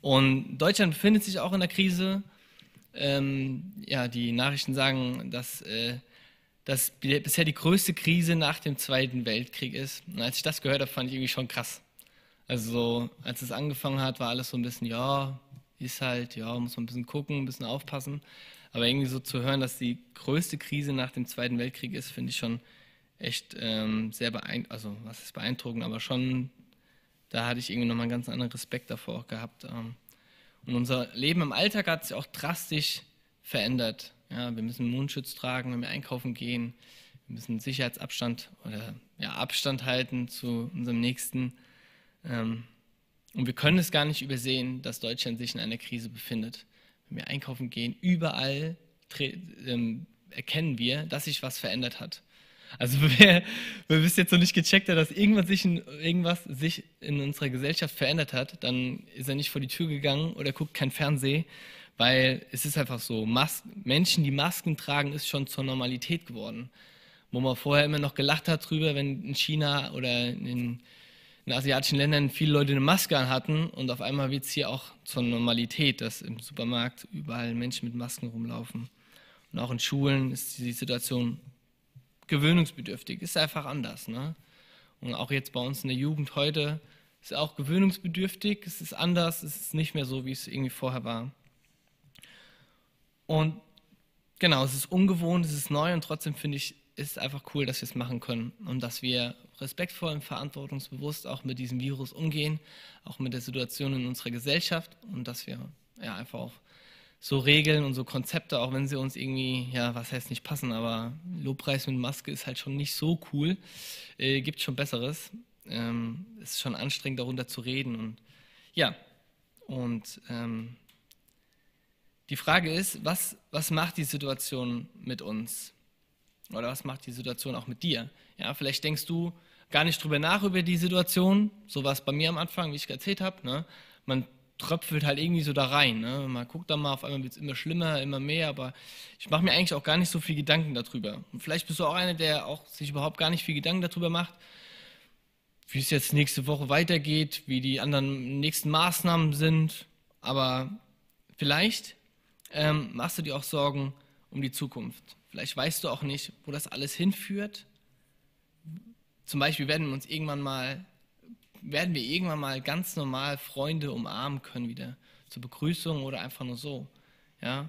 Und Deutschland befindet sich auch in der Krise. Ähm, ja, die Nachrichten sagen, dass äh, das bisher die größte Krise nach dem Zweiten Weltkrieg ist. Und als ich das gehört habe, fand ich irgendwie schon krass. Also, als es angefangen hat, war alles so ein bisschen, ja, ist halt, ja, muss man ein bisschen gucken, ein bisschen aufpassen. Aber irgendwie so zu hören, dass die größte Krise nach dem Zweiten Weltkrieg ist, finde ich schon echt ähm, sehr beeindruckend, also was ist beeindruckend, aber schon, da hatte ich irgendwie nochmal einen ganz anderen Respekt davor gehabt. Ähm. Und unser Leben im Alltag hat sich auch drastisch verändert. Ja, wir müssen Mundschutz tragen, wenn wir einkaufen gehen. Wir müssen Sicherheitsabstand oder ja, Abstand halten zu unserem Nächsten. Ähm, und wir können es gar nicht übersehen, dass Deutschland sich in einer Krise befindet. Wenn wir einkaufen gehen, überall ähm, erkennen wir, dass sich was verändert hat. Also wer, wer bis jetzt noch nicht gecheckt hat, dass irgendwas sich, in, irgendwas sich in unserer Gesellschaft verändert hat, dann ist er nicht vor die Tür gegangen oder guckt kein Fernsehen, weil es ist einfach so, Mas Menschen, die Masken tragen, ist schon zur Normalität geworden. Wo man vorher immer noch gelacht hat drüber, wenn in China oder in, in asiatischen Ländern viele Leute eine Maske an hatten und auf einmal wird es hier auch zur Normalität, dass im Supermarkt überall Menschen mit Masken rumlaufen. Und auch in Schulen ist die Situation gewöhnungsbedürftig, ist einfach anders. Ne? Und auch jetzt bei uns in der Jugend heute ist auch gewöhnungsbedürftig, es ist anders, es ist nicht mehr so, wie es irgendwie vorher war. Und genau, es ist ungewohnt, es ist neu und trotzdem finde ich, ist einfach cool, dass wir es machen können und dass wir respektvoll und verantwortungsbewusst auch mit diesem Virus umgehen, auch mit der Situation in unserer Gesellschaft und dass wir ja einfach auch so Regeln und so Konzepte, auch wenn sie uns irgendwie, ja, was heißt nicht passen, aber Lobpreis mit Maske ist halt schon nicht so cool. Äh, gibt schon Besseres. Ähm, ist schon anstrengend, darunter zu reden und ja, und ähm, die Frage ist, was, was macht die Situation mit uns? Oder was macht die Situation auch mit dir? Ja, vielleicht denkst du gar nicht drüber nach über die Situation, so war es bei mir am Anfang, wie ich erzählt habe. Ne? Man tröpfelt halt irgendwie so da rein. Ne? Man guckt dann mal, auf einmal wird es immer schlimmer, immer mehr, aber ich mache mir eigentlich auch gar nicht so viel Gedanken darüber. Und vielleicht bist du auch einer, der auch sich überhaupt gar nicht viel Gedanken darüber macht, wie es jetzt nächste Woche weitergeht, wie die anderen nächsten Maßnahmen sind. Aber vielleicht ähm, machst du dir auch Sorgen um die Zukunft. Vielleicht weißt du auch nicht, wo das alles hinführt. Zum Beispiel werden wir uns irgendwann mal, werden wir irgendwann mal ganz normal Freunde umarmen können wieder zur Begrüßung oder einfach nur so. Ja?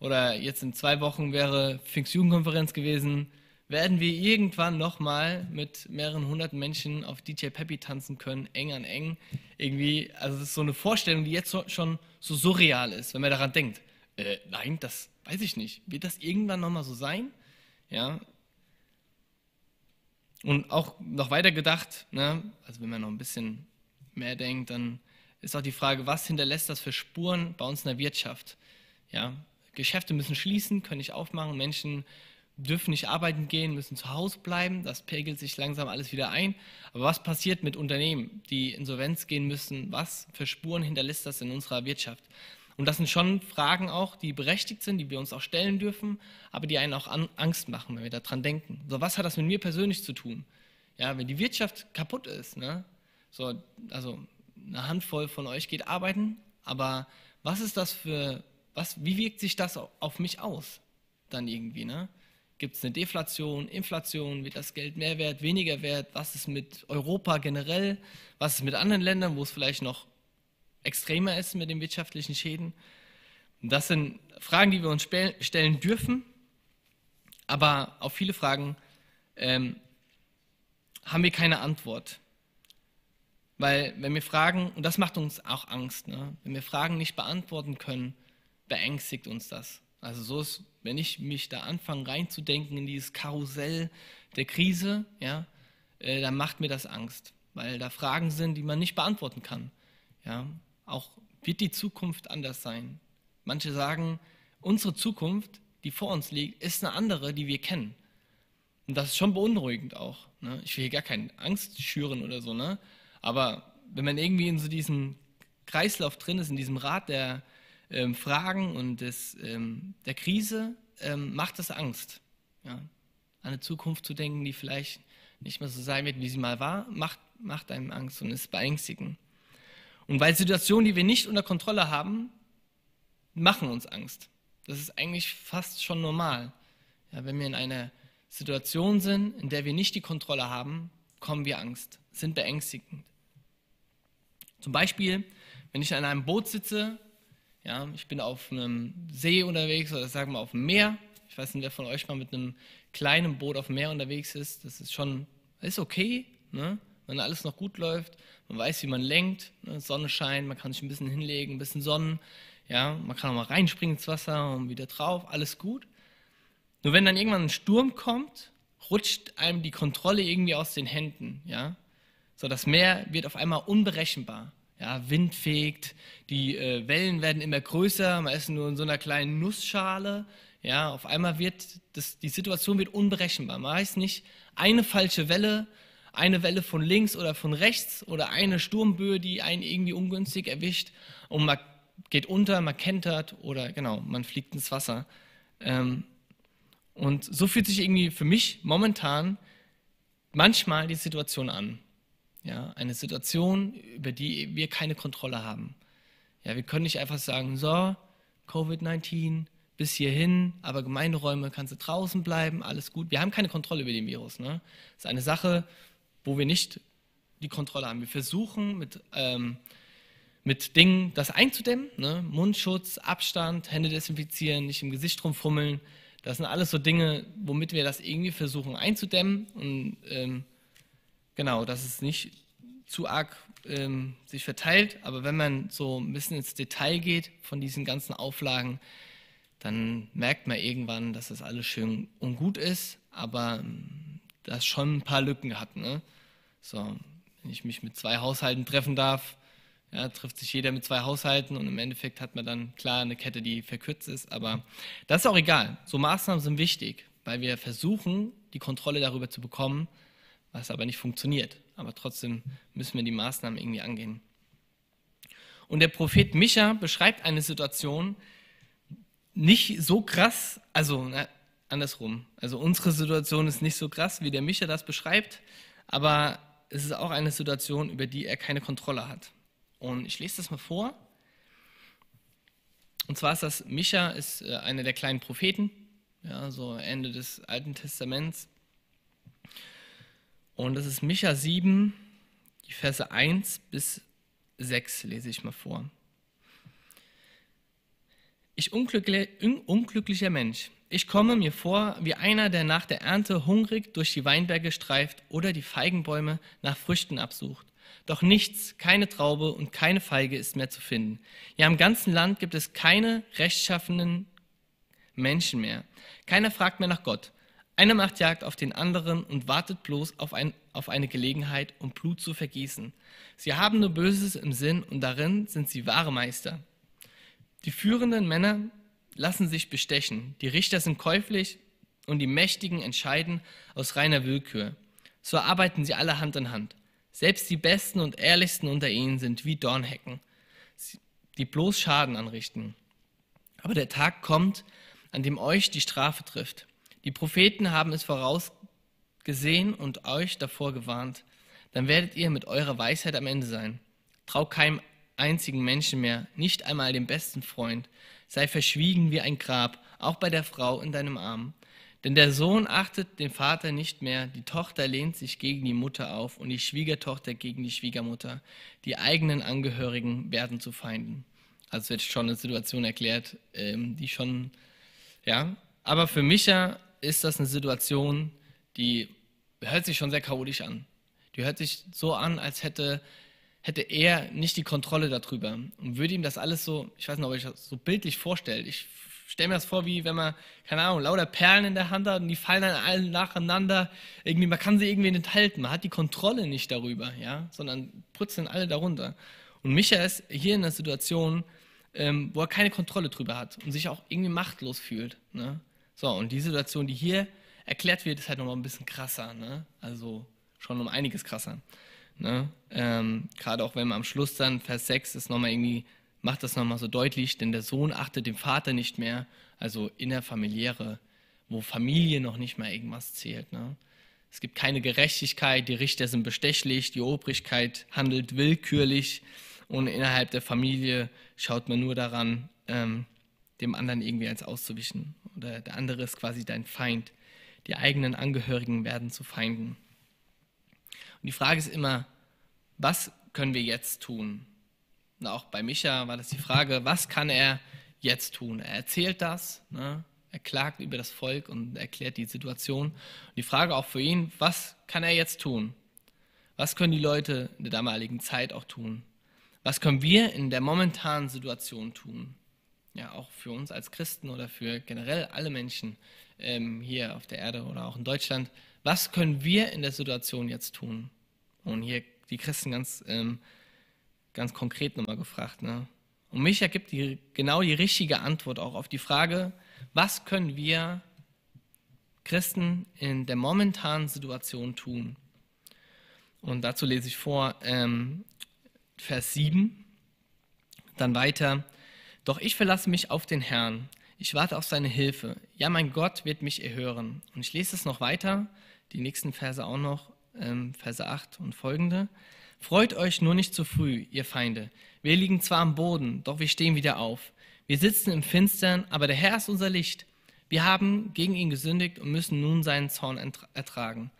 Oder jetzt in zwei Wochen wäre Pfingstjugendkonferenz gewesen. Werden wir irgendwann nochmal mit mehreren hundert Menschen auf DJ Peppy tanzen können, eng an eng? Irgendwie, also das ist so eine Vorstellung, die jetzt schon so surreal ist, wenn man daran denkt äh, nein, das weiß ich nicht. Wird das irgendwann nochmal so sein? Ja. Und auch noch weiter gedacht, ne, also wenn man noch ein bisschen mehr denkt, dann ist auch die Frage, was hinterlässt das für Spuren bei uns in der Wirtschaft? Ja, Geschäfte müssen schließen, können nicht aufmachen, Menschen dürfen nicht arbeiten gehen, müssen zu Hause bleiben, das pegelt sich langsam alles wieder ein. Aber was passiert mit Unternehmen, die Insolvenz gehen müssen? Was für Spuren hinterlässt das in unserer Wirtschaft? Und das sind schon Fragen auch, die berechtigt sind, die wir uns auch stellen dürfen, aber die einen auch Angst machen, wenn wir daran denken. So, was hat das mit mir persönlich zu tun? Ja, wenn die Wirtschaft kaputt ist, ne? so, also eine Handvoll von euch geht arbeiten, aber was ist das für, was, wie wirkt sich das auf mich aus dann irgendwie? Ne? Gibt es eine Deflation, Inflation, wird das Geld mehr wert, weniger wert? Was ist mit Europa generell? Was ist mit anderen Ländern, wo es vielleicht noch extremer ist mit den wirtschaftlichen Schäden. Das sind Fragen, die wir uns stellen dürfen, aber auf viele Fragen ähm, haben wir keine Antwort. Weil wenn wir Fragen, und das macht uns auch Angst, ne? wenn wir Fragen nicht beantworten können, beängstigt uns das. Also so ist, wenn ich mich da anfange reinzudenken in dieses Karussell der Krise, ja, äh, dann macht mir das Angst, weil da Fragen sind, die man nicht beantworten kann. Ja, auch wird die Zukunft anders sein. Manche sagen, unsere Zukunft, die vor uns liegt, ist eine andere, die wir kennen. Und das ist schon beunruhigend auch. Ne? Ich will hier gar keine Angst schüren oder so, ne? aber wenn man irgendwie in so diesem Kreislauf drin ist, in diesem Rad der ähm, Fragen und des, ähm, der Krise, ähm, macht es Angst. Ja? An eine Zukunft zu denken, die vielleicht nicht mehr so sein wird, wie sie mal war, macht, macht einem Angst und ist beängstigend. Und weil Situationen, die wir nicht unter Kontrolle haben, machen uns Angst. Das ist eigentlich fast schon normal. Ja, wenn wir in einer Situation sind, in der wir nicht die Kontrolle haben, kommen wir Angst, sind beängstigend. Zum Beispiel, wenn ich an einem Boot sitze, ja, ich bin auf einem See unterwegs oder sagen wir auf dem Meer. Ich weiß nicht, wer von euch mal mit einem kleinen Boot auf dem Meer unterwegs ist. Das ist schon, ist okay, ne? Wenn alles noch gut läuft. Man weiß, wie man lenkt, ne? Sonne scheint, man kann sich ein bisschen hinlegen, ein bisschen sonnen. Ja, man kann auch mal reinspringen ins Wasser und wieder drauf, alles gut. Nur wenn dann irgendwann ein Sturm kommt, rutscht einem die Kontrolle irgendwie aus den Händen. Ja? So, das Meer wird auf einmal unberechenbar. Ja, Wind fegt, die äh, Wellen werden immer größer, man ist nur in so einer kleinen Nussschale. Ja, auf einmal wird das, die Situation wird unberechenbar. Man weiß nicht, eine falsche Welle, eine Welle von links oder von rechts oder eine Sturmböe, die einen irgendwie ungünstig erwischt und man geht unter, man kentert oder genau, man fliegt ins Wasser. Ähm, und so fühlt sich irgendwie für mich momentan manchmal die Situation an. Ja, eine Situation, über die wir keine Kontrolle haben. Ja, wir können nicht einfach sagen, so, Covid-19, bis hierhin, aber Gemeinderäume kannst du draußen bleiben, alles gut. Wir haben keine Kontrolle über den Virus. Ne? Das ist eine Sache, wo wir nicht die Kontrolle haben. Wir versuchen mit, ähm, mit Dingen das einzudämmen, ne? Mundschutz, Abstand, Hände desinfizieren, nicht im Gesicht rumfummeln, das sind alles so Dinge, womit wir das irgendwie versuchen einzudämmen und ähm, genau, dass es nicht zu arg ähm, sich verteilt. Aber wenn man so ein bisschen ins Detail geht von diesen ganzen Auflagen, dann merkt man irgendwann, dass das alles schön und gut ist, aber das schon ein paar Lücken hat. Ne? So, wenn ich mich mit zwei Haushalten treffen darf, ja, trifft sich jeder mit zwei Haushalten und im Endeffekt hat man dann klar eine Kette, die verkürzt ist. Aber das ist auch egal. So Maßnahmen sind wichtig, weil wir versuchen, die Kontrolle darüber zu bekommen, was aber nicht funktioniert. Aber trotzdem müssen wir die Maßnahmen irgendwie angehen. Und der Prophet Micha beschreibt eine Situation nicht so krass, also na, andersrum. Also unsere Situation ist nicht so krass, wie der Micha das beschreibt, aber es ist auch eine Situation, über die er keine Kontrolle hat. Und ich lese das mal vor. Und zwar ist das, Micha ist äh, einer der kleinen Propheten, ja, so Ende des Alten Testaments. Und das ist Micha 7, die Verse 1 bis 6 lese ich mal vor. Ich unglücklicher Mensch, ich komme mir vor wie einer, der nach der Ernte hungrig durch die Weinberge streift oder die Feigenbäume nach Früchten absucht. Doch nichts, keine Traube und keine Feige ist mehr zu finden. Ja, im ganzen Land gibt es keine rechtschaffenen Menschen mehr. Keiner fragt mehr nach Gott. Einer macht Jagd auf den anderen und wartet bloß auf, ein, auf eine Gelegenheit, um Blut zu vergießen. Sie haben nur Böses im Sinn und darin sind sie wahre Meister. Die führenden Männer lassen sich bestechen, die Richter sind käuflich und die Mächtigen entscheiden aus reiner Willkür. So arbeiten sie alle Hand in Hand. Selbst die besten und ehrlichsten unter ihnen sind wie Dornhecken, die bloß Schaden anrichten. Aber der Tag kommt, an dem euch die Strafe trifft. Die Propheten haben es vorausgesehen und euch davor gewarnt. Dann werdet ihr mit eurer Weisheit am Ende sein. Trau keinem einzigen Menschen mehr, nicht einmal dem besten Freund. Sei verschwiegen wie ein Grab, auch bei der Frau in deinem Arm. Denn der Sohn achtet den Vater nicht mehr, die Tochter lehnt sich gegen die Mutter auf und die Schwiegertochter gegen die Schwiegermutter. Die eigenen Angehörigen werden zu Feinden. Also wird schon eine Situation erklärt, ähm, die schon, ja. Aber für Micha ist das eine Situation, die hört sich schon sehr chaotisch an. Die hört sich so an, als hätte, hätte er nicht die Kontrolle darüber und würde ihm das alles so, ich weiß nicht, ob ich das so bildlich vorstellt. Ich stelle mir das vor, wie wenn man, keine Ahnung, lauter Perlen in der Hand hat und die fallen dann alle nacheinander. Irgendwie, man kann sie irgendwie nicht halten. Man hat die Kontrolle nicht darüber, ja, sondern putzen alle darunter. Und Micha ist hier in einer Situation, ähm, wo er keine Kontrolle drüber hat und sich auch irgendwie machtlos fühlt. Ne? So, und die Situation, die hier erklärt wird, ist halt nochmal ein bisschen krasser. Ne? Also schon um einiges krasser. Ne? Ähm, Gerade auch wenn man am Schluss dann, Vers 6, ist nochmal irgendwie macht das nochmal so deutlich, denn der Sohn achtet dem Vater nicht mehr, also innerfamiliäre, wo Familie noch nicht mehr irgendwas zählt. Ne? Es gibt keine Gerechtigkeit, die Richter sind bestechlich, die Obrigkeit handelt willkürlich Und innerhalb der Familie schaut man nur daran, ähm, dem anderen irgendwie eins auszuwischen. Oder der andere ist quasi dein Feind. Die eigenen Angehörigen werden zu Feinden. Und die Frage ist immer, was können wir jetzt tun? Und auch bei Micha war das die Frage, was kann er jetzt tun? Er erzählt das, ne? er klagt über das Volk und erklärt die Situation. Und die Frage auch für ihn, was kann er jetzt tun? Was können die Leute in der damaligen Zeit auch tun? Was können wir in der momentanen Situation tun? Ja, auch für uns als Christen oder für generell alle Menschen ähm, hier auf der Erde oder auch in Deutschland. Was können wir in der Situation jetzt tun? Und hier die Christen ganz, ähm, ganz konkret nochmal gefragt. Ne? Und Micha gibt die, genau die richtige Antwort auch auf die Frage, was können wir Christen in der momentanen Situation tun? Und dazu lese ich vor ähm, Vers 7, dann weiter. Doch ich verlasse mich auf den Herrn. Ich warte auf seine Hilfe. Ja, mein Gott wird mich erhören. Und ich lese es noch weiter, die nächsten Verse auch noch, ähm, Verse 8 und folgende. Freut euch nur nicht zu früh, ihr Feinde. Wir liegen zwar am Boden, doch wir stehen wieder auf. Wir sitzen im Finstern, aber der Herr ist unser Licht. Wir haben gegen ihn gesündigt und müssen nun seinen Zorn ertragen.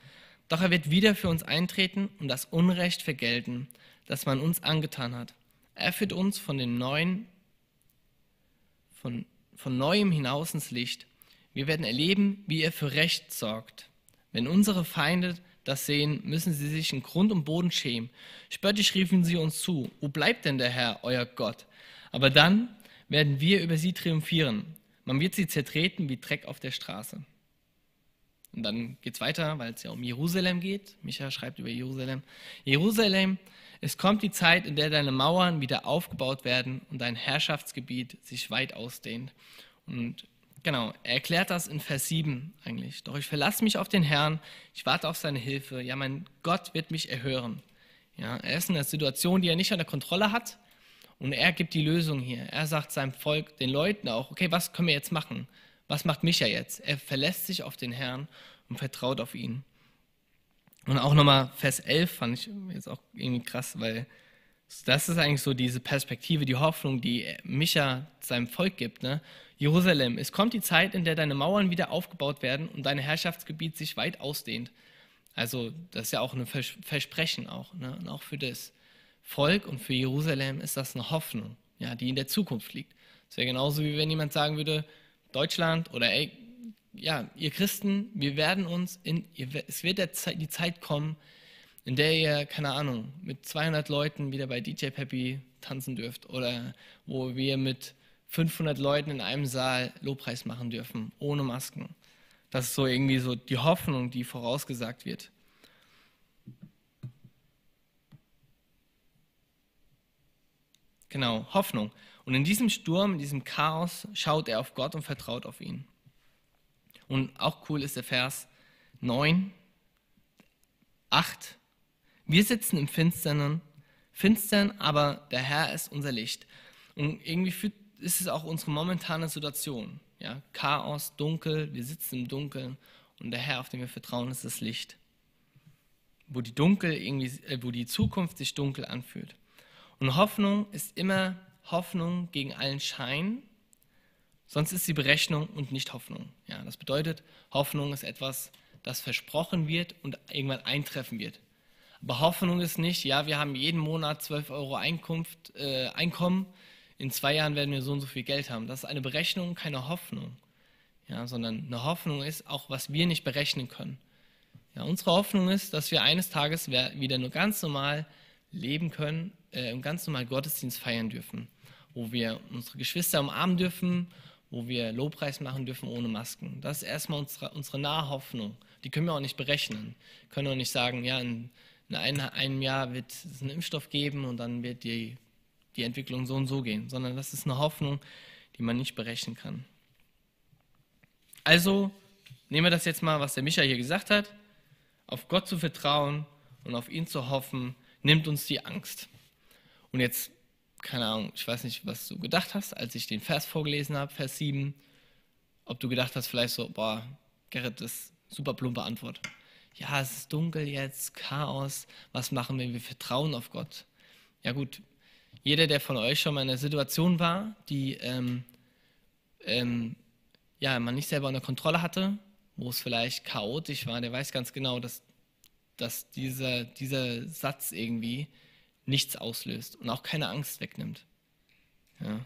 Doch er wird wieder für uns eintreten und das Unrecht vergelten, das man uns angetan hat. Er führt uns von dem neuen, von, von neuem hinaus ins Licht. Wir werden erleben, wie er für Recht sorgt. Wenn unsere Feinde das sehen, müssen sie sich in Grund und Boden schämen. Spöttisch riefen sie uns zu, wo bleibt denn der Herr, euer Gott? Aber dann werden wir über sie triumphieren. Man wird sie zertreten wie Dreck auf der Straße. Und dann geht es weiter, weil es ja um Jerusalem geht. Micha schreibt über Jerusalem. Jerusalem, es kommt die Zeit, in der deine Mauern wieder aufgebaut werden und dein Herrschaftsgebiet sich weit ausdehnt. Und Genau, er erklärt das in Vers 7 eigentlich. Doch ich verlasse mich auf den Herrn, ich warte auf seine Hilfe. Ja, mein Gott wird mich erhören. Ja, er ist in einer Situation, die er nicht unter Kontrolle hat und er gibt die Lösung hier. Er sagt seinem Volk, den Leuten auch, okay, was können wir jetzt machen? Was macht Micha jetzt? Er verlässt sich auf den Herrn und vertraut auf ihn. Und auch nochmal Vers 11 fand ich jetzt auch irgendwie krass, weil das ist eigentlich so diese Perspektive, die Hoffnung, die Micha seinem Volk gibt. Ne? Jerusalem, es kommt die Zeit, in der deine Mauern wieder aufgebaut werden und dein Herrschaftsgebiet sich weit ausdehnt. Also das ist ja auch ein Versprechen auch. Ne? Und auch für das Volk und für Jerusalem ist das eine Hoffnung, ja, die in der Zukunft liegt. Es wäre genauso, wie wenn jemand sagen würde, Deutschland oder ey, ja, ihr Christen, wir werden uns in, es wird Zeit, die Zeit kommen, in der ihr, keine Ahnung, mit 200 Leuten wieder bei DJ Peppy tanzen dürft oder wo wir mit 500 Leuten in einem Saal Lobpreis machen dürfen, ohne Masken. Das ist so irgendwie so die Hoffnung, die vorausgesagt wird. Genau, Hoffnung. Und in diesem Sturm, in diesem Chaos schaut er auf Gott und vertraut auf ihn. Und auch cool ist der Vers 9, 8. Wir sitzen im Finstern, Finstern, aber der Herr ist unser Licht. Und irgendwie führt ist es auch unsere momentane Situation. Ja? Chaos, dunkel, wir sitzen im Dunkeln und der Herr, auf den wir vertrauen, ist das Licht. Wo die, dunkel irgendwie, äh, wo die Zukunft sich dunkel anfühlt. Und Hoffnung ist immer Hoffnung gegen allen Schein, sonst ist sie Berechnung und nicht Hoffnung. Ja, das bedeutet, Hoffnung ist etwas, das versprochen wird und irgendwann eintreffen wird. Aber Hoffnung ist nicht, ja, wir haben jeden Monat 12 Euro Einkunft, äh, Einkommen, in zwei Jahren werden wir so und so viel Geld haben. Das ist eine Berechnung, keine Hoffnung. Ja, sondern eine Hoffnung ist auch, was wir nicht berechnen können. Ja, unsere Hoffnung ist, dass wir eines Tages wieder nur ganz normal leben können, äh, ganz normal Gottesdienst feiern dürfen, wo wir unsere Geschwister umarmen dürfen, wo wir Lobpreis machen dürfen ohne Masken. Das ist erstmal unsere, unsere nahe Hoffnung. Die können wir auch nicht berechnen. Können auch nicht sagen, ja, in, in einem Jahr wird es einen Impfstoff geben und dann wird die die Entwicklung so und so gehen, sondern das ist eine Hoffnung, die man nicht berechnen kann. Also nehmen wir das jetzt mal, was der Micha hier gesagt hat. Auf Gott zu vertrauen und auf ihn zu hoffen, nimmt uns die Angst. Und jetzt, keine Ahnung, ich weiß nicht, was du gedacht hast, als ich den Vers vorgelesen habe, Vers 7. Ob du gedacht hast, vielleicht so, boah, Gerrit, das ist super plumpe Antwort. Ja, es ist dunkel jetzt, Chaos, was machen wir? Wir vertrauen auf Gott. Ja gut, jeder, der von euch schon mal in einer Situation war, die ähm, ähm, ja, man nicht selber unter Kontrolle hatte, wo es vielleicht chaotisch war, der weiß ganz genau, dass, dass dieser, dieser Satz irgendwie nichts auslöst und auch keine Angst wegnimmt. Ja.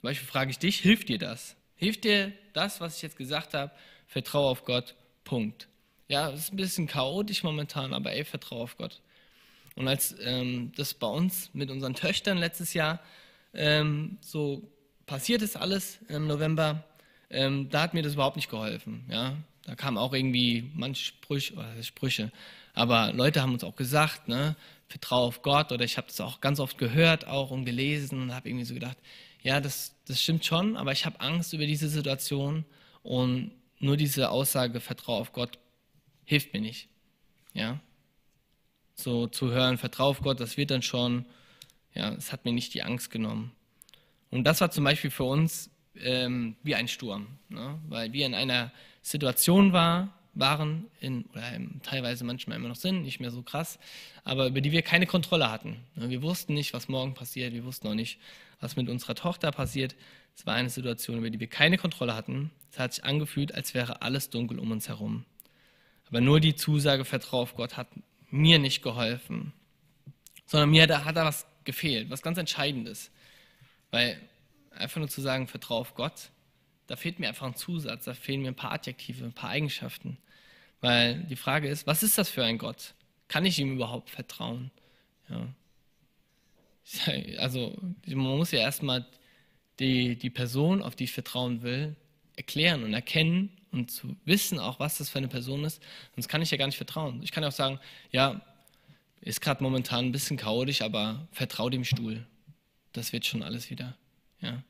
Zum Beispiel frage ich dich, hilft dir das? Hilft dir das, was ich jetzt gesagt habe? Vertraue auf Gott, Punkt. Ja, es ist ein bisschen chaotisch momentan, aber ey, vertraue auf Gott. Und als ähm, das bei uns mit unseren Töchtern letztes Jahr ähm, so passiert ist alles im November, ähm, da hat mir das überhaupt nicht geholfen. Ja? Da kamen auch irgendwie manche Sprüche, Sprüche, aber Leute haben uns auch gesagt, ne, vertraue auf Gott oder ich habe das auch ganz oft gehört auch und gelesen und habe irgendwie so gedacht, ja, das, das stimmt schon, aber ich habe Angst über diese Situation und nur diese Aussage, vertraue auf Gott, hilft mir nicht. Ja, so zu hören, vertraue auf Gott, das wird dann schon, ja, es hat mir nicht die Angst genommen. Und das war zum Beispiel für uns ähm, wie ein Sturm, ne? weil wir in einer Situation war, waren, in, oder teilweise manchmal immer noch sind, nicht mehr so krass, aber über die wir keine Kontrolle hatten. Ne? Wir wussten nicht, was morgen passiert, wir wussten auch nicht, was mit unserer Tochter passiert. Es war eine Situation, über die wir keine Kontrolle hatten. Es hat sich angefühlt, als wäre alles dunkel um uns herum. Aber nur die Zusage, vertraue auf Gott, hat mir nicht geholfen, sondern mir da hat da was gefehlt, was ganz Entscheidendes. Weil einfach nur zu sagen, vertraue auf Gott, da fehlt mir einfach ein Zusatz, da fehlen mir ein paar Adjektive, ein paar Eigenschaften. Weil die Frage ist, was ist das für ein Gott? Kann ich ihm überhaupt vertrauen? Ja. Also man muss ja erstmal die, die Person, auf die ich vertrauen will, erklären und erkennen und zu wissen auch, was das für eine Person ist, sonst kann ich ja gar nicht vertrauen. Ich kann auch sagen, ja, ist gerade momentan ein bisschen chaotisch, aber vertrau dem Stuhl. Das wird schon alles wieder. Ja.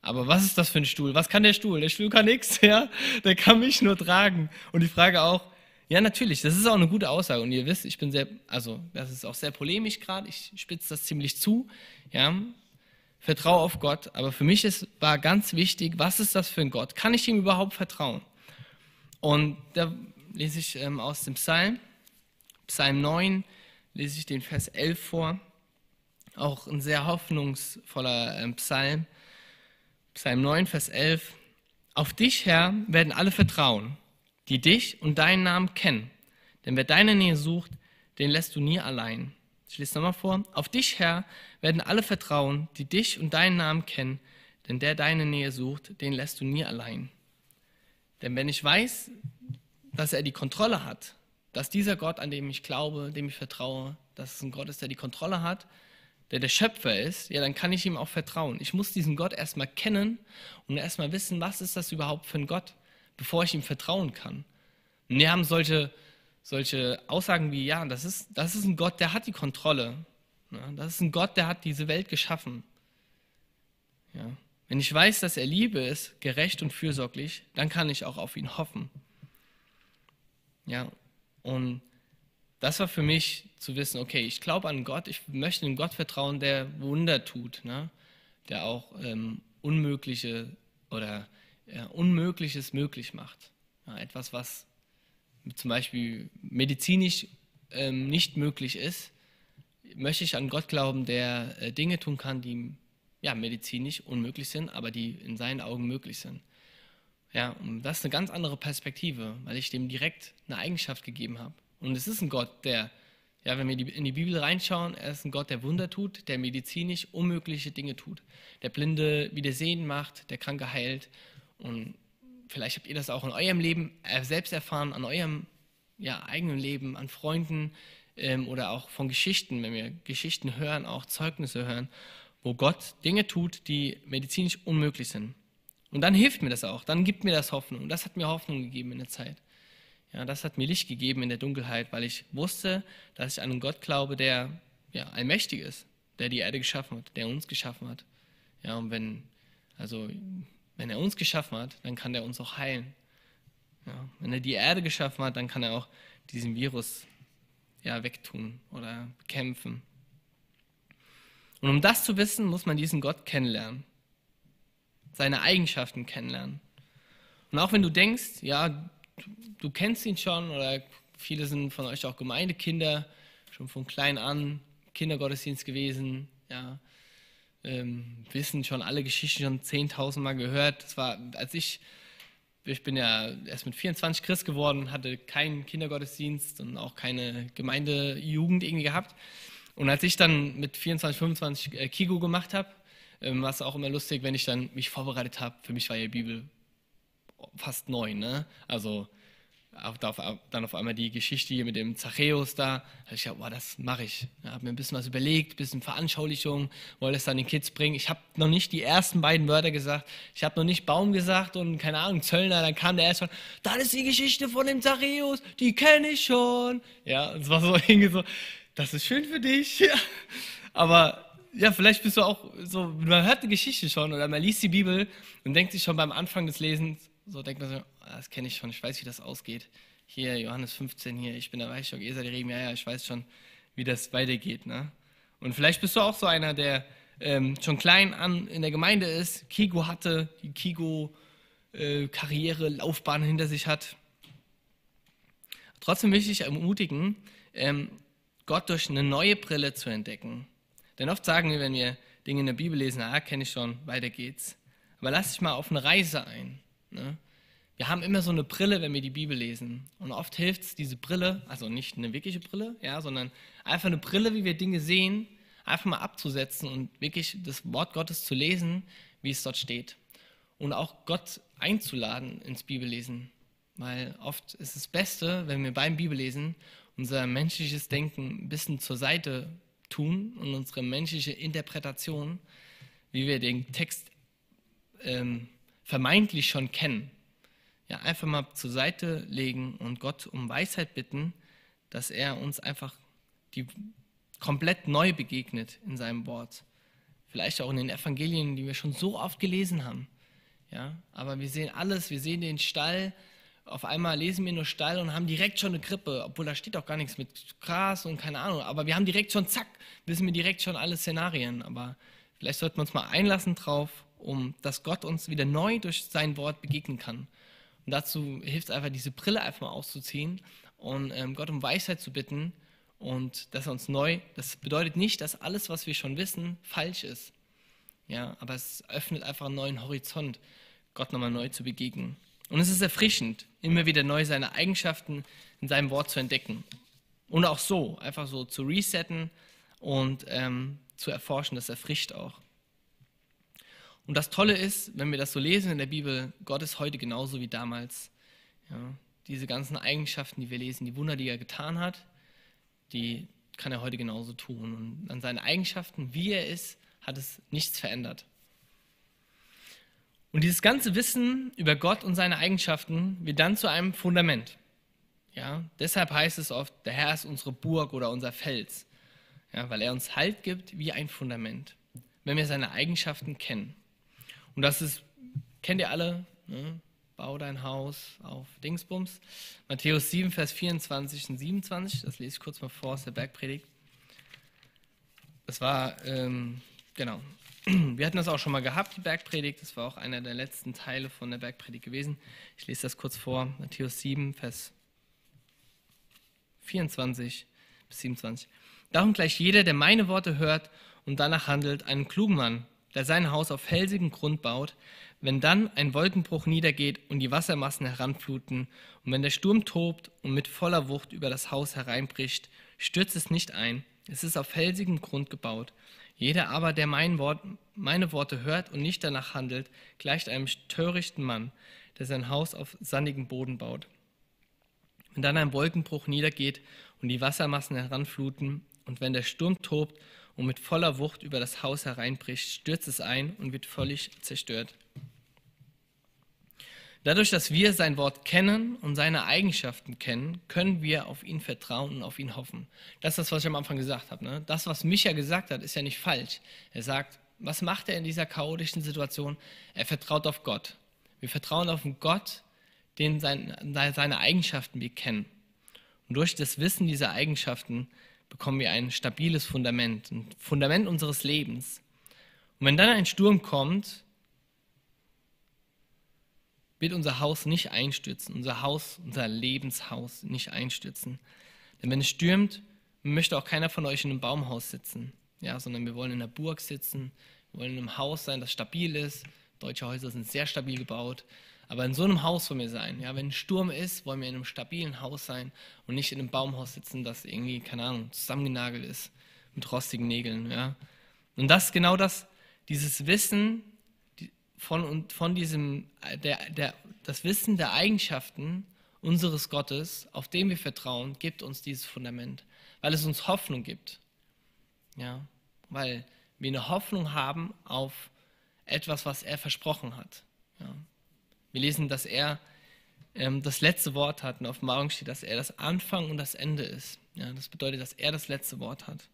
Aber was ist das für ein Stuhl? Was kann der Stuhl? Der Stuhl kann nichts, ja. Der kann mich nur tragen. Und die Frage auch, ja, natürlich, das ist auch eine gute Aussage. Und ihr wisst, ich bin sehr, also das ist auch sehr polemisch gerade. Ich spitze das ziemlich zu. Ja, vertraue auf Gott. Aber für mich ist, war ganz wichtig, was ist das für ein Gott? Kann ich ihm überhaupt vertrauen? Und da lese ich ähm, aus dem Psalm, Psalm 9, lese ich den Vers 11 vor. Auch ein sehr hoffnungsvoller ähm, Psalm. Psalm 9, Vers 11. Auf dich, Herr, werden alle vertrauen, die dich und deinen Namen kennen. Denn wer deine Nähe sucht, den lässt du nie allein. Ich lese nochmal vor. Auf dich, Herr, werden alle vertrauen, die dich und deinen Namen kennen. Denn der deine Nähe sucht, den lässt du nie allein. Denn wenn ich weiß, dass er die Kontrolle hat, dass dieser Gott, an dem ich glaube, dem ich vertraue, dass es ein Gott ist, der die Kontrolle hat, der der Schöpfer ist, ja, dann kann ich ihm auch vertrauen. Ich muss diesen Gott erstmal kennen und erstmal wissen, was ist das überhaupt für ein Gott, bevor ich ihm vertrauen kann. Und wir haben solche, solche Aussagen wie, ja, das ist, das ist ein Gott, der hat die Kontrolle. Ja, das ist ein Gott, der hat diese Welt geschaffen. Ja. Wenn ich weiß, dass er Liebe ist, gerecht und fürsorglich, dann kann ich auch auf ihn hoffen. Ja, und das war für mich zu wissen, okay, ich glaube an Gott, ich möchte in Gott vertrauen, der Wunder tut, ne? der auch ähm, Unmögliche oder ja, Unmögliches möglich macht. Ja, etwas, was zum Beispiel medizinisch ähm, nicht möglich ist, möchte ich an Gott glauben, der äh, Dinge tun kann, die ja, medizinisch unmöglich sind, aber die in seinen Augen möglich sind. Ja, und das ist eine ganz andere Perspektive, weil ich dem direkt eine Eigenschaft gegeben habe. Und es ist ein Gott, der, ja, wenn wir in die Bibel reinschauen, er ist ein Gott, der Wunder tut, der medizinisch unmögliche Dinge tut, der Blinde wieder sehen macht, der Kranke heilt. Und vielleicht habt ihr das auch in eurem Leben selbst erfahren, an eurem ja, eigenen Leben, an Freunden ähm, oder auch von Geschichten, wenn wir Geschichten hören, auch Zeugnisse hören wo Gott Dinge tut, die medizinisch unmöglich sind. Und dann hilft mir das auch, dann gibt mir das Hoffnung. Das hat mir Hoffnung gegeben in der Zeit. Ja, das hat mir Licht gegeben in der Dunkelheit, weil ich wusste, dass ich an einen Gott glaube, der ja, allmächtig ist, der die Erde geschaffen hat, der uns geschaffen hat. Ja, und wenn, also, wenn er uns geschaffen hat, dann kann er uns auch heilen. Ja, wenn er die Erde geschaffen hat, dann kann er auch diesen Virus ja, wegtun oder bekämpfen. Und um das zu wissen, muss man diesen Gott kennenlernen, seine Eigenschaften kennenlernen. Und auch wenn du denkst, ja, du, kennst ihn schon oder viele sind von euch auch Gemeindekinder schon von klein an Kindergottesdienst gewesen, ja, ähm, wissen schon alle Geschichten schon 10.000 Mal gehört. Das war, als ich, ich bin ja erst mit 24 Christ geworden, hatte keinen Kindergottesdienst und auch keine Gemeindejugend irgendwie gehabt. Und als ich dann mit 24, 25 äh, Kigo gemacht habe, ähm, war es auch immer lustig, wenn ich dann mich vorbereitet habe. Für mich war ja Bibel fast neu, ne? Also dann auf einmal die Geschichte hier mit dem Zachäus da. Da ich gedacht, boah, das mache ich. Ich habe mir ein bisschen was überlegt, ein bisschen Veranschaulichung, wollte es dann den Kids bringen. Ich habe noch nicht die ersten beiden Wörter gesagt. Ich habe noch nicht Baum gesagt und keine Ahnung, Zöllner. Dann kam der erste, das ist die Geschichte von dem Zachäus, die kenne ich schon. Ja, es war so irgendwie so, das ist schön für dich. Ja. Aber ja, vielleicht bist du auch so, man hört die Geschichte schon oder man liest die Bibel und denkt sich schon beim Anfang des Lesens, so denkt man so, ah, das kenne ich schon, ich weiß, wie das ausgeht. Hier, Johannes 15, hier, ich bin der Weichstock, ihr seid die Reben, ja, ja, ich weiß schon, wie das weitergeht. Ne? Und vielleicht bist du auch so einer, der ähm, schon klein an in der Gemeinde ist, Kigo hatte, die Kigo-Karriere, äh, Laufbahn hinter sich hat. Trotzdem möchte ich ermutigen, ähm, Gott durch eine neue Brille zu entdecken. Denn oft sagen wir, wenn wir Dinge in der Bibel lesen, ah, kenne ich schon, weiter geht's. Aber lass dich mal auf eine Reise ein. Ne? Wir haben immer so eine Brille, wenn wir die Bibel lesen. Und oft hilft es, diese Brille, also nicht eine wirkliche Brille, ja, sondern einfach eine Brille, wie wir Dinge sehen, einfach mal abzusetzen und wirklich das Wort Gottes zu lesen, wie es dort steht. Und auch Gott einzuladen ins Bibellesen. Weil oft ist es Beste, wenn wir beim Bibellesen unser menschliches Denken ein bisschen zur Seite tun und unsere menschliche Interpretation, wie wir den Text ähm, vermeintlich schon kennen, ja, einfach mal zur Seite legen und Gott um Weisheit bitten, dass er uns einfach die komplett neu begegnet in seinem Wort. Vielleicht auch in den Evangelien, die wir schon so oft gelesen haben. Ja, aber wir sehen alles, wir sehen den Stall, auf einmal lesen wir nur Stall und haben direkt schon eine Grippe, obwohl da steht auch gar nichts mit Gras und keine Ahnung, aber wir haben direkt schon, zack, wissen wir direkt schon alle Szenarien, aber vielleicht sollten wir uns mal einlassen drauf um dass Gott uns wieder neu durch sein Wort begegnen kann. Und dazu hilft es einfach, diese Brille einfach mal auszuziehen und ähm, Gott um Weisheit zu bitten und dass er uns neu, das bedeutet nicht, dass alles, was wir schon wissen, falsch ist. Ja, aber es öffnet einfach einen neuen Horizont, Gott nochmal neu zu begegnen. Und es ist erfrischend, immer wieder neu seine Eigenschaften in seinem Wort zu entdecken. Und auch so, einfach so zu resetten und ähm, zu erforschen, das erfrischt auch. Und das Tolle ist, wenn wir das so lesen in der Bibel, Gott ist heute genauso wie damals. Ja, diese ganzen Eigenschaften, die wir lesen, die Wunder, die er getan hat, die kann er heute genauso tun. Und an seinen Eigenschaften, wie er ist, hat es nichts verändert. Und dieses ganze Wissen über Gott und seine Eigenschaften wird dann zu einem Fundament. Ja, deshalb heißt es oft, der Herr ist unsere Burg oder unser Fels, ja, weil er uns Halt gibt wie ein Fundament, wenn wir seine Eigenschaften kennen. Und das ist, kennt ihr alle, ne? bau dein Haus auf Dingsbums. Matthäus 7, Vers 24 und 27, das lese ich kurz mal vor aus der Bergpredigt. Das war, ähm, genau, wir hatten das auch schon mal gehabt, die Bergpredigt, das war auch einer der letzten Teile von der Bergpredigt gewesen. Ich lese das kurz vor, Matthäus 7, Vers 24 bis 27. Darum gleich jeder, der meine Worte hört und danach handelt, einen klugen Mann der sein Haus auf felsigen Grund baut, wenn dann ein Wolkenbruch niedergeht und die Wassermassen heranfluten und wenn der Sturm tobt und mit voller Wucht über das Haus hereinbricht, stürzt es nicht ein, es ist auf felsigem Grund gebaut. Jeder aber, der mein Wort, meine Worte hört und nicht danach handelt, gleicht einem törichten Mann, der sein Haus auf sandigem Boden baut. Wenn dann ein Wolkenbruch niedergeht und die Wassermassen heranfluten und wenn der Sturm tobt und mit voller Wucht über das Haus hereinbricht, stürzt es ein und wird völlig zerstört. Dadurch, dass wir sein Wort kennen und seine Eigenschaften kennen, können wir auf ihn vertrauen und auf ihn hoffen. Das ist das, was ich am Anfang gesagt habe. Ne? Das, was Micha gesagt hat, ist ja nicht falsch. Er sagt, was macht er in dieser chaotischen Situation? Er vertraut auf Gott. Wir vertrauen auf einen Gott, den sein, seine Eigenschaften wir kennen. Und durch das Wissen dieser Eigenschaften bekommen wir ein stabiles Fundament, ein Fundament unseres Lebens. Und wenn dann ein Sturm kommt, wird unser Haus nicht einstürzen, unser Haus, unser Lebenshaus nicht einstürzen. Denn wenn es stürmt, möchte auch keiner von euch in einem Baumhaus sitzen, ja, sondern wir wollen in einer Burg sitzen, wir wollen in einem Haus sein, das stabil ist. Deutsche Häuser sind sehr stabil gebaut. Aber in so einem Haus wollen wir sein. Ja, wenn ein Sturm ist, wollen wir in einem stabilen Haus sein und nicht in einem Baumhaus sitzen, das irgendwie, keine Ahnung, zusammengenagelt ist mit rostigen Nägeln. Ja. Und das genau das, dieses Wissen von, von diesem, der, der, das Wissen der Eigenschaften unseres Gottes, auf dem wir vertrauen, gibt uns dieses Fundament, weil es uns Hoffnung gibt. Ja, weil wir eine Hoffnung haben auf etwas, was er versprochen hat. Ja. Wir lesen, dass er ähm, das letzte Wort hat. In Offenbarung steht, dass er das Anfang und das Ende ist. Ja, das bedeutet, dass er das letzte Wort hat.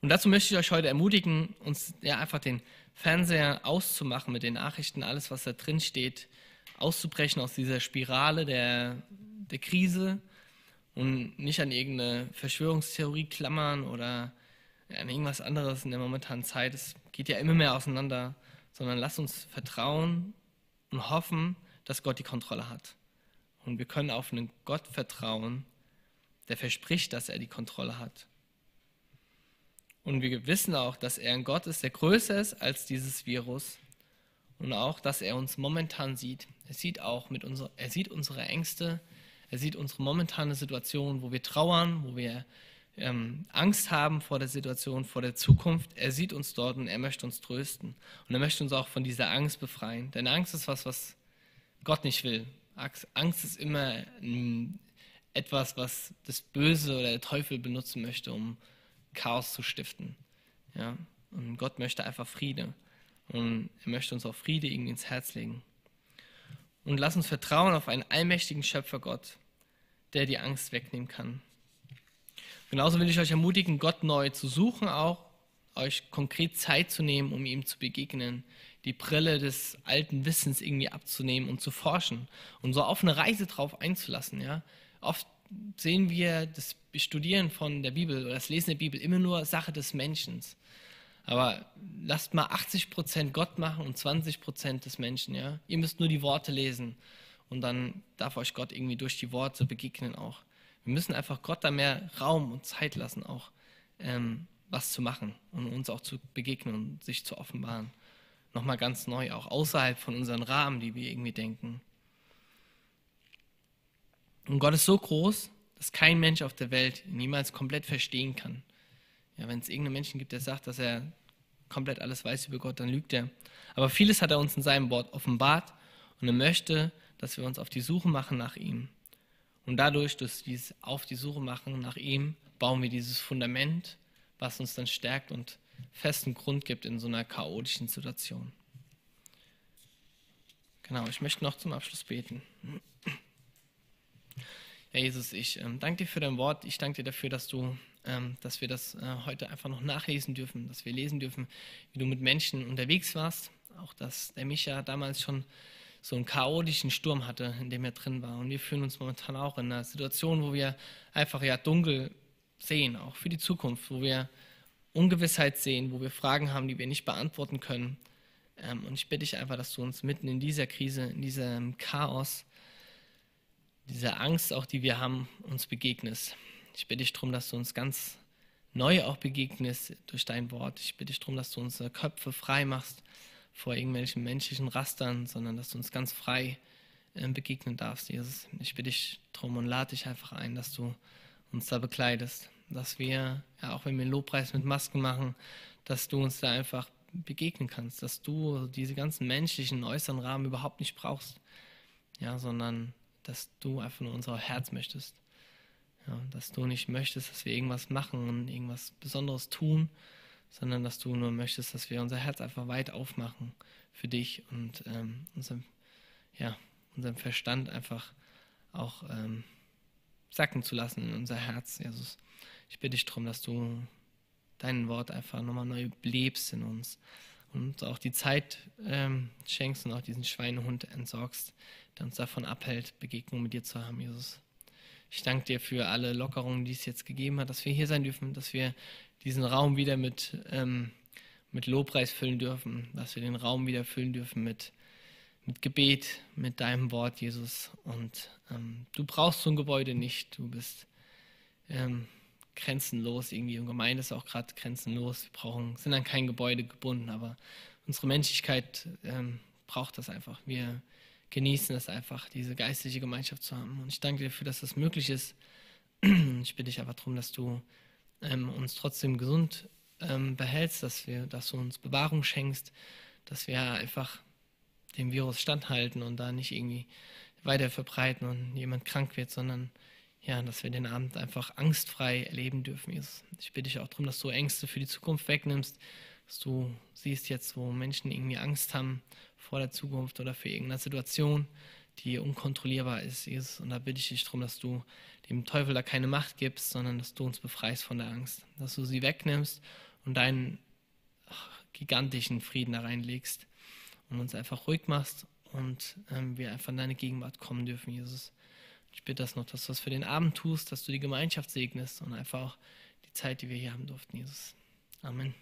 Und dazu möchte ich euch heute ermutigen, uns ja einfach den Fernseher auszumachen mit den Nachrichten, alles, was da drin steht, auszubrechen aus dieser Spirale der, der Krise und nicht an irgendeine Verschwörungstheorie klammern oder an irgendwas anderes in der momentanen Zeit. Es geht ja immer mehr auseinander sondern lass uns vertrauen und hoffen, dass Gott die Kontrolle hat. Und wir können auf einen Gott vertrauen, der verspricht, dass er die Kontrolle hat. Und wir wissen auch, dass er ein Gott ist, der größer ist als dieses Virus und auch, dass er uns momentan sieht. Er sieht auch mit unser, er sieht unsere Ängste, er sieht unsere momentane Situation, wo wir trauern, wo wir ähm, Angst haben vor der Situation, vor der Zukunft. Er sieht uns dort und er möchte uns trösten. Und er möchte uns auch von dieser Angst befreien. Denn Angst ist was, was Gott nicht will. Angst ist immer etwas, was das Böse oder der Teufel benutzen möchte, um Chaos zu stiften. Ja? Und Gott möchte einfach Friede. Und er möchte uns auch Friede irgendwie ins Herz legen. Und lass uns vertrauen auf einen allmächtigen Schöpfer Gott, der die Angst wegnehmen kann. Genauso will ich euch ermutigen, Gott neu zu suchen, auch euch konkret Zeit zu nehmen, um ihm zu begegnen, die Brille des alten Wissens irgendwie abzunehmen und zu forschen und so auf eine Reise drauf einzulassen. Ja? Oft sehen wir das Studieren von der Bibel oder das Lesen der Bibel immer nur Sache des Menschen. Aber lasst mal 80 Prozent Gott machen und 20 Prozent des Menschen. Ja? Ihr müsst nur die Worte lesen und dann darf euch Gott irgendwie durch die Worte begegnen auch. Wir müssen einfach Gott da mehr Raum und Zeit lassen, auch ähm, was zu machen und uns auch zu begegnen und sich zu offenbaren. Nochmal ganz neu, auch außerhalb von unseren Rahmen, die wir irgendwie denken. Und Gott ist so groß, dass kein Mensch auf der Welt ihn niemals komplett verstehen kann. Ja, wenn es irgendeinen Menschen gibt, der sagt, dass er komplett alles weiß über Gott, dann lügt er. Aber vieles hat er uns in seinem Wort offenbart und er möchte, dass wir uns auf die Suche machen nach ihm. Und dadurch, dass wir auf die Suche machen nach ihm, bauen wir dieses Fundament, was uns dann stärkt und festen Grund gibt in so einer chaotischen Situation. Genau, ich möchte noch zum Abschluss beten. Ja, Jesus, ich ähm, danke dir für dein Wort. Ich danke dir dafür, dass du, ähm, dass wir das äh, heute einfach noch nachlesen dürfen, dass wir lesen dürfen, wie du mit Menschen unterwegs warst. Auch dass der Micha damals schon so einen chaotischen Sturm hatte, in dem er drin war. Und wir fühlen uns momentan auch in einer Situation, wo wir einfach ja dunkel sehen, auch für die Zukunft, wo wir Ungewissheit sehen, wo wir Fragen haben, die wir nicht beantworten können. Ähm, und ich bitte dich einfach, dass du uns mitten in dieser Krise, in diesem Chaos, dieser Angst auch, die wir haben, uns begegnest. Ich bitte dich darum, dass du uns ganz neu auch begegnest durch dein Wort. Ich bitte dich darum, dass du unsere Köpfe frei machst vor irgendwelchen menschlichen Rastern, sondern dass du uns ganz frei äh, begegnen darfst, Jesus. Ich bitte dich drum und lade dich einfach ein, dass du uns da bekleidest, dass wir, ja, auch wenn wir Lobpreis mit Masken machen, dass du uns da einfach begegnen kannst, dass du diese ganzen menschlichen äußeren Rahmen überhaupt nicht brauchst, ja, sondern dass du einfach nur unser Herz möchtest. Ja, dass du nicht möchtest, dass wir irgendwas machen und irgendwas Besonderes tun, sondern dass du nur möchtest, dass wir unser Herz einfach weit aufmachen für dich und ähm, unserem, ja, unseren Verstand einfach auch ähm, sacken zu lassen in unser Herz, Jesus. Ich bitte dich darum, dass du dein Wort einfach nochmal neu belebst in uns und auch die Zeit ähm, schenkst und auch diesen Schweinehund entsorgst, der uns davon abhält, Begegnung mit dir zu haben, Jesus. Ich danke dir für alle Lockerungen, die es jetzt gegeben hat, dass wir hier sein dürfen, dass wir diesen Raum wieder mit, ähm, mit Lobpreis füllen dürfen, dass wir den Raum wieder füllen dürfen mit, mit Gebet, mit deinem Wort, Jesus. Und ähm, du brauchst so ein Gebäude nicht. Du bist ähm, grenzenlos irgendwie und Gemeinde ist auch gerade grenzenlos. Wir brauchen, sind an kein Gebäude gebunden, aber unsere Menschlichkeit ähm, braucht das einfach. Wir genießen es einfach, diese geistliche Gemeinschaft zu haben. Und ich danke dir dafür, dass das möglich ist. Ich bitte dich einfach darum, dass du ähm, uns trotzdem gesund ähm, behältst, dass, wir, dass du uns Bewahrung schenkst, dass wir einfach dem Virus standhalten und da nicht irgendwie weiter verbreiten und jemand krank wird, sondern ja, dass wir den Abend einfach angstfrei erleben dürfen, Jesus. Ich bitte dich auch darum, dass du Ängste für die Zukunft wegnimmst, dass du siehst jetzt, wo Menschen irgendwie Angst haben vor der Zukunft oder für irgendeine Situation, die unkontrollierbar ist, Jesus. Und da bitte ich dich darum, dass du dem Teufel da keine Macht gibst, sondern dass du uns befreist von der Angst, dass du sie wegnimmst und deinen gigantischen Frieden da reinlegst und uns einfach ruhig machst und ähm, wir einfach in deine Gegenwart kommen dürfen, Jesus. Ich bitte das noch, dass du das für den Abend tust, dass du die Gemeinschaft segnest und einfach auch die Zeit, die wir hier haben durften, Jesus. Amen.